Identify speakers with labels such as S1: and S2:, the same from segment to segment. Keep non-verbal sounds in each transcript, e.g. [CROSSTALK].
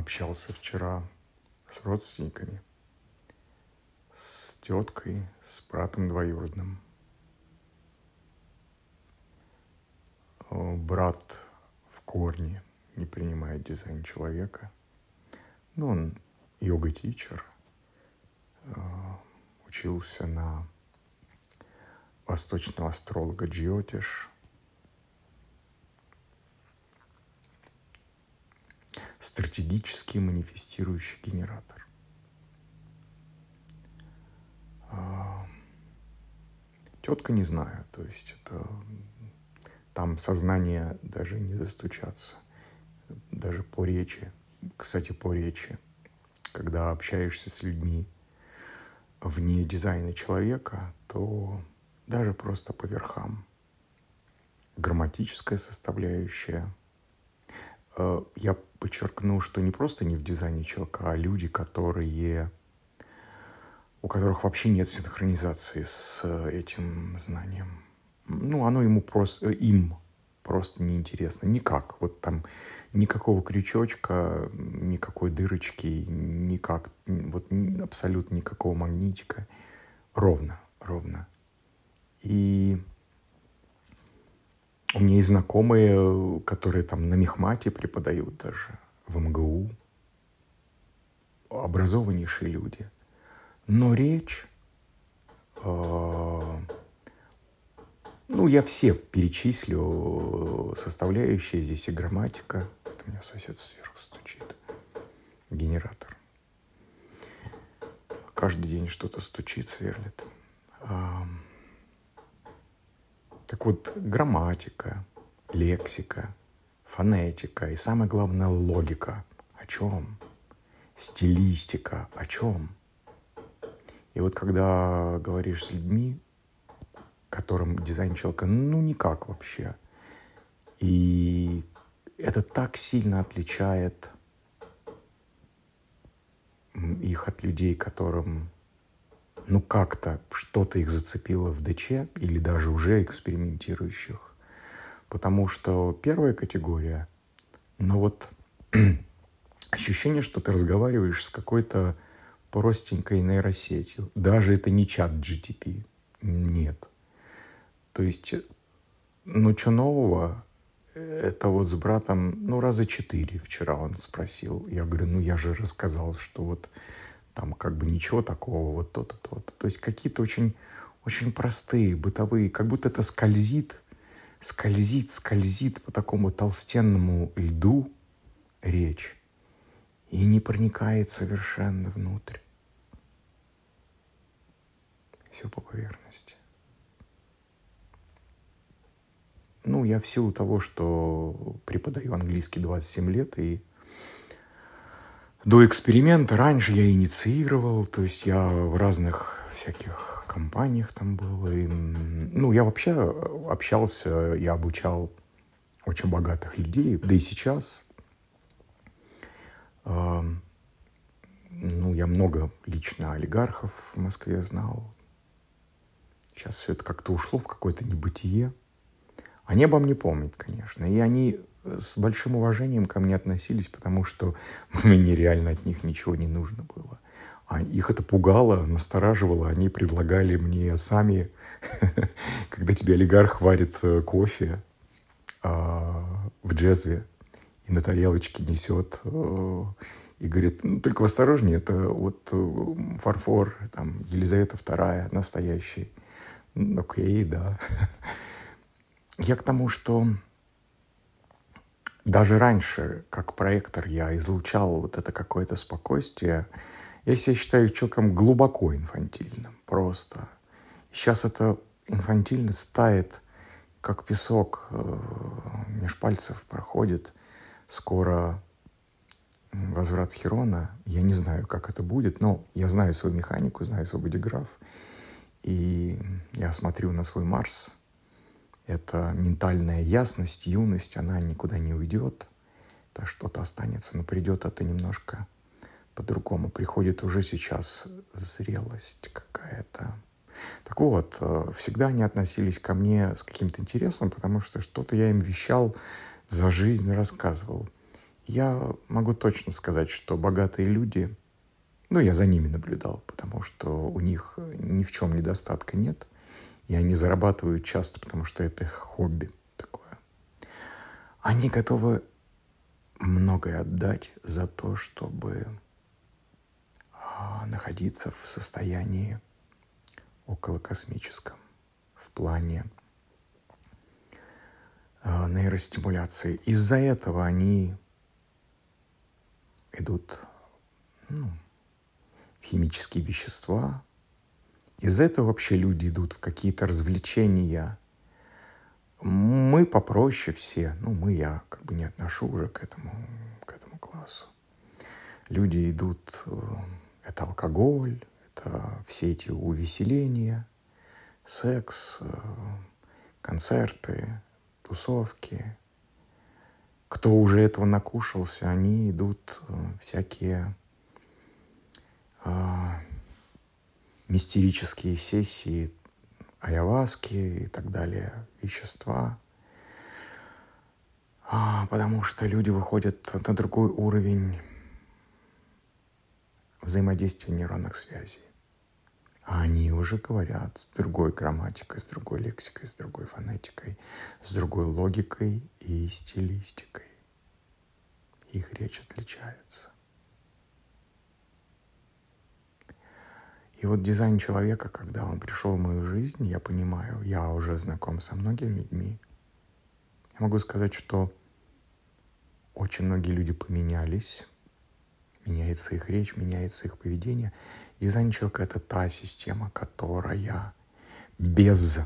S1: общался вчера с родственниками, с теткой, с братом двоюродным. Брат в корне не принимает дизайн человека. Но он йога-тичер, учился на восточного астролога Джиотиш – стратегический манифестирующий генератор. А, тетка не знаю, то есть это там сознание даже не достучаться, даже по речи. Кстати, по речи, когда общаешься с людьми вне дизайна человека, то даже просто по верхам. Грамматическая составляющая. А, я подчеркну, что не просто не в дизайне человека, а люди, которые у которых вообще нет синхронизации с этим знанием. Ну, оно ему просто, им просто неинтересно. Никак. Вот там никакого крючочка, никакой дырочки, никак, вот абсолютно никакого магнитика. Ровно, ровно. И у меня есть знакомые, которые там на Мехмате преподают даже, в МГУ. Образованнейшие люди. Но речь... Э, ну, я все перечислю составляющие. Здесь и грамматика. Это у меня сосед сверху стучит. Генератор. Каждый день что-то стучит, сверлит. Так вот, грамматика, лексика, фонетика и самое главное логика. О чем? Стилистика. О чем? И вот когда говоришь с людьми, которым дизайн человека ну никак вообще, и это так сильно отличает их от людей, которым ну как-то что-то их зацепило в ДЧ или даже уже экспериментирующих. Потому что первая категория, ну вот [CLEARS THROAT] ощущение, что ты разговариваешь с какой-то простенькой нейросетью. Даже это не чат GTP. Нет. То есть, ну что нового? Это вот с братом, ну раза четыре вчера он спросил. Я говорю, ну я же рассказал, что вот там как бы ничего такого, вот то-то, то-то. То есть какие-то очень, очень простые, бытовые, как будто это скользит, скользит, скользит по такому толстенному льду речь и не проникает совершенно внутрь. Все по поверхности. Ну, я в силу того, что преподаю английский 27 лет и до эксперимента раньше я инициировал, то есть я в разных всяких компаниях там был. И, ну, я вообще общался, я обучал очень богатых людей, да и сейчас. Э, ну, я много лично олигархов в Москве знал. Сейчас все это как-то ушло в какое-то небытие. Они обо мне помнят, конечно. И они с большим уважением ко мне относились, потому что [LAUGHS] мне реально от них ничего не нужно было. А их это пугало, настораживало. Они предлагали мне сами, [LAUGHS] когда тебе олигарх варит э, кофе а, в джезве и на тарелочке несет э, и говорит, ну, только осторожнее, это вот э, фарфор, там, Елизавета II настоящий. Окей, да. [LAUGHS] Я к тому, что даже раньше, как проектор, я излучал вот это какое-то спокойствие. Я себя считаю человеком глубоко инфантильным, просто. Сейчас это инфантильность тает, как песок э, меж пальцев проходит. Скоро возврат Херона. Я не знаю, как это будет, но я знаю свою механику, знаю свой бодиграф. И я смотрю на свой Марс — эта ментальная ясность, юность, она никуда не уйдет. Это что-то останется, но придет это немножко по-другому. Приходит уже сейчас зрелость какая-то. Так вот, э, всегда они относились ко мне с каким-то интересом, потому что что-то я им вещал, за жизнь рассказывал. я могу точно сказать, что богатые люди, ну, я за ними наблюдал, потому что у них ни в чем недостатка нет, и они зарабатывают часто, потому что это их хобби такое. Они готовы многое отдать за то, чтобы а, находиться в состоянии околокосмическом в плане а, нейростимуляции. Из-за этого они идут ну, химические вещества. Из-за этого вообще люди идут в какие-то развлечения. Мы попроще все, ну мы, я как бы не отношу уже к этому, к этому классу. Люди идут, э, это алкоголь, это все эти увеселения, секс, э, концерты, тусовки. Кто уже этого накушался, они идут э, всякие мистерические сессии, айаваски и так далее, вещества. А, потому что люди выходят на другой уровень взаимодействия нейронных связей. А они уже говорят с другой грамматикой, с другой лексикой, с другой фонетикой, с другой логикой и стилистикой. Их речь отличается. И вот дизайн человека, когда он пришел в мою жизнь, я понимаю, я уже знаком со многими людьми. Я могу сказать, что очень многие люди поменялись, меняется их речь, меняется их поведение. Дизайн человека — это та система, которая без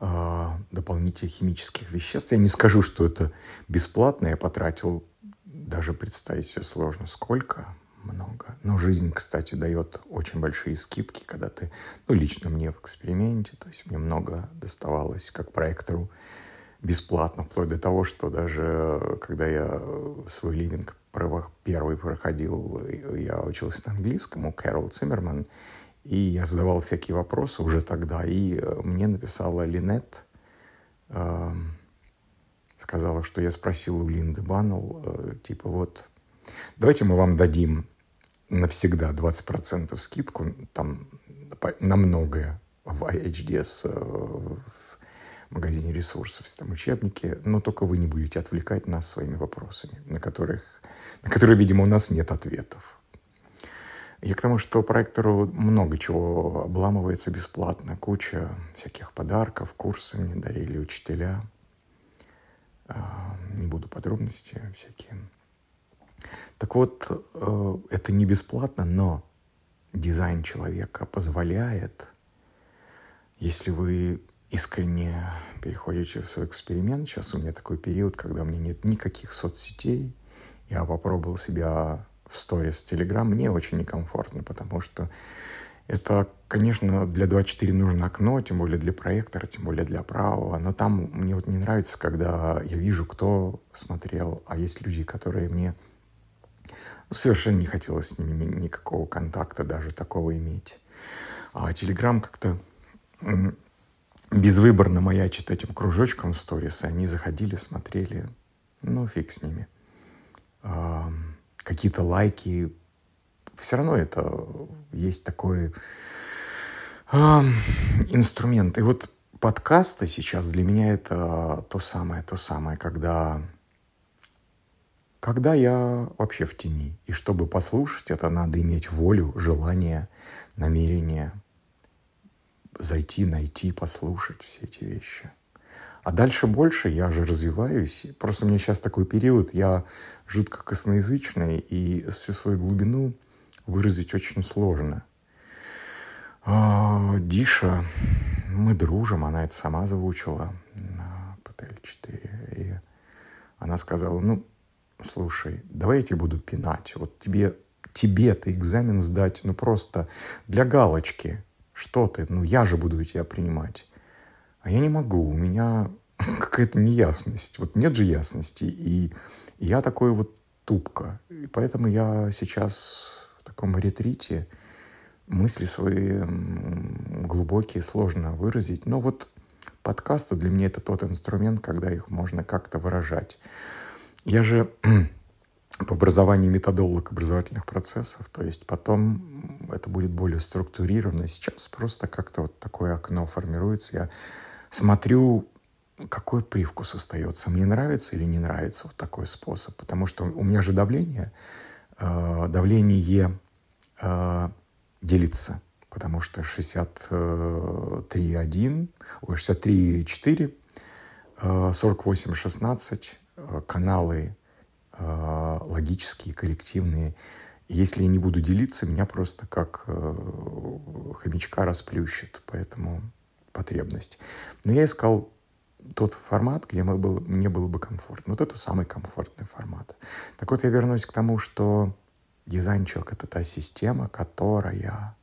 S1: э, дополнительных химических веществ, я не скажу, что это бесплатно, я потратил, даже представить себе сложно, сколько, много. Но жизнь, кстати, дает очень большие скидки, когда ты, ну, лично мне в эксперименте, то есть мне много доставалось как проектору бесплатно, вплоть до того, что даже когда я свой ливинг первый проходил, я учился на английском у Кэрол Циммерман, и я задавал всякие вопросы уже тогда, и э, мне написала Линет, э, сказала, что я спросил у Линды Баннелл, э, типа вот, давайте мы вам дадим навсегда 20% скидку там на многое в IHDS, э, в магазине ресурсов, там учебники, но только вы не будете отвлекать нас своими вопросами, на, которых, на которые, видимо, у нас нет ответов. Я к тому, что проектору много чего обламывается бесплатно. Куча всяких подарков, курсы мне дарили учителя. А, не буду подробности всякие. Так вот, э, это не бесплатно, но дизайн человека позволяет, если вы искренне переходите в свой эксперимент, сейчас у меня такой период, когда у меня нет никаких соцсетей, я попробовал себя в сторис Telegram, мне очень некомфортно, потому что это, конечно, для 2.4 нужно окно, тем более для проектора, тем более для правого, но там мне вот не нравится, когда я вижу, кто смотрел, а есть люди, которые мне совершенно не хотелось с ними никакого контакта даже такого иметь. А Телеграм как-то безвыборно маячит этим кружочком в сторис. Они заходили, смотрели, ну фиг с ними. Какие-то лайки. Все равно это есть такой инструмент. И вот подкасты сейчас для меня это то самое, то самое, когда когда я вообще в тени. И чтобы послушать это, надо иметь волю, желание, намерение зайти, найти, послушать все эти вещи. А дальше больше, я же развиваюсь. Просто у меня сейчас такой период, я жутко косноязычный, и всю свою глубину выразить очень сложно. А, Диша, мы дружим, она это сама заучила на ПТЛ-4. И она сказала, ну, слушай, давай я тебе буду пинать. Вот тебе, тебе-то экзамен сдать, ну просто для галочки. Что ты? Ну я же буду тебя принимать. А я не могу, у меня [LAUGHS] какая-то неясность. Вот нет же ясности. И я такой вот тупка. И поэтому я сейчас в таком ретрите мысли свои глубокие, сложно выразить. Но вот подкасты для меня это тот инструмент, когда их можно как-то выражать. Я же [CLEARS THROAT] по образованию методолог образовательных процессов, то есть потом это будет более структурировано. Сейчас просто как-то вот такое окно формируется. Я смотрю, какой привкус остается. Мне нравится или не нравится вот такой способ. Потому что у меня же давление, э, давление э, делится. Потому что 63,1, ой, 63,4, 48,16 каналы э, логические, коллективные. Если я не буду делиться, меня просто как э, хомячка расплющит. Поэтому потребность. Но я искал тот формат, где мы был, мне было бы комфортно. Вот это самый комфортный формат. Так вот, я вернусь к тому, что дизайн-чок — это та система, которая...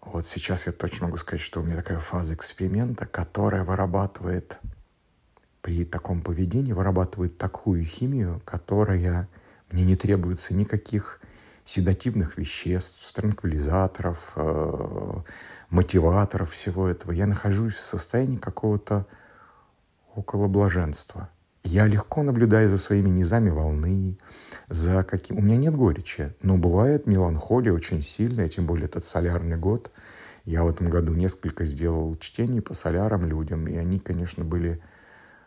S1: Вот сейчас я точно могу сказать, что у меня такая фаза эксперимента, которая вырабатывает при таком поведении, вырабатывает такую химию, которая мне не требуется никаких седативных веществ, транквилизаторов, э, мотиваторов всего этого. Я нахожусь в состоянии какого-то около блаженства. Я легко наблюдаю за своими низами волны, за каким... У меня нет горечи, но бывает меланхолия очень сильная, тем более этот солярный год. Я в этом году несколько сделал чтений по солярам людям, и они, конечно, были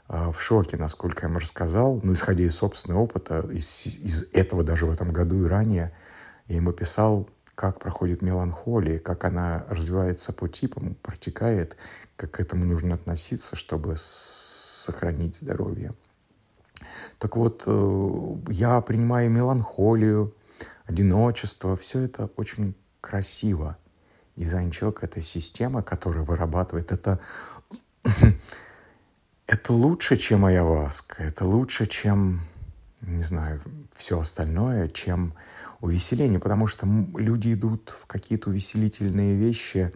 S1: в шоке, насколько я им рассказал. Ну, исходя из собственного опыта, из, из этого даже в этом году и ранее, я им описал, как проходит меланхолия, как она развивается по типам, протекает, как к этому нужно относиться, чтобы сохранить здоровье. Так вот, э, я принимаю меланхолию, одиночество, все это очень красиво. Дизайн человека — это система, которая вырабатывает это это лучше, чем айаваска, это лучше, чем, не знаю, все остальное, чем увеселение, потому что люди идут в какие-то увеселительные вещи,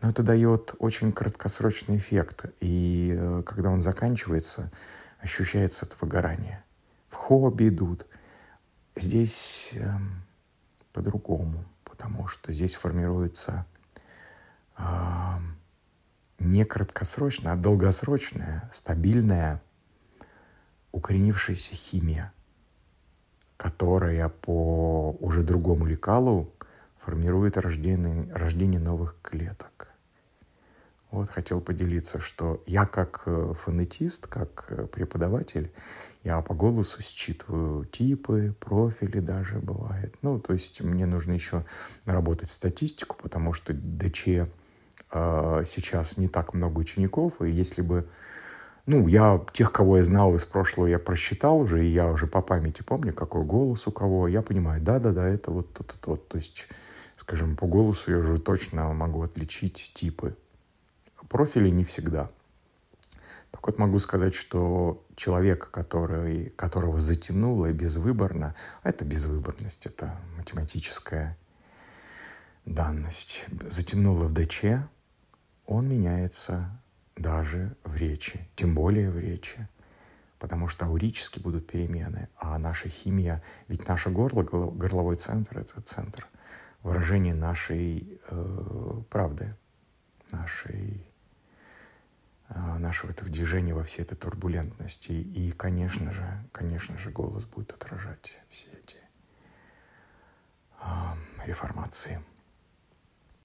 S1: но это дает очень краткосрочный эффект, и э, когда он заканчивается, ощущается это выгорание. В хобби идут. Здесь э, по-другому, потому что здесь формируется э, не краткосрочная, а долгосрочная, стабильная, укоренившаяся химия, которая по уже другому лекалу формирует рождение, рождение новых клеток. Вот хотел поделиться, что я как э, фонетист, как э, преподаватель, я по голосу считываю типы, профили даже бывает. Ну, то есть мне нужно еще наработать статистику, потому что ДЧ э, сейчас не так много учеников, и если бы ну, я тех, кого я знал из прошлого, я просчитал уже, и я уже по памяти помню, какой голос у кого. Я понимаю, да-да-да, это вот тот, тот, вот. То есть, скажем, по голосу я уже точно могу отличить типы. Профили не всегда. Так вот могу сказать, что человек, который, которого затянуло безвыборно, а это безвыборность, это математическая данность, затянуло в ДЧ, он меняется даже в речи, тем более в речи. Потому что аурически будут перемены, а наша химия, ведь наше горло, горловой центр — это центр выражения нашей э, правды, нашей, э, нашего этого движения во всей этой турбулентности. И, конечно же, конечно же, голос будет отражать все эти э, реформации.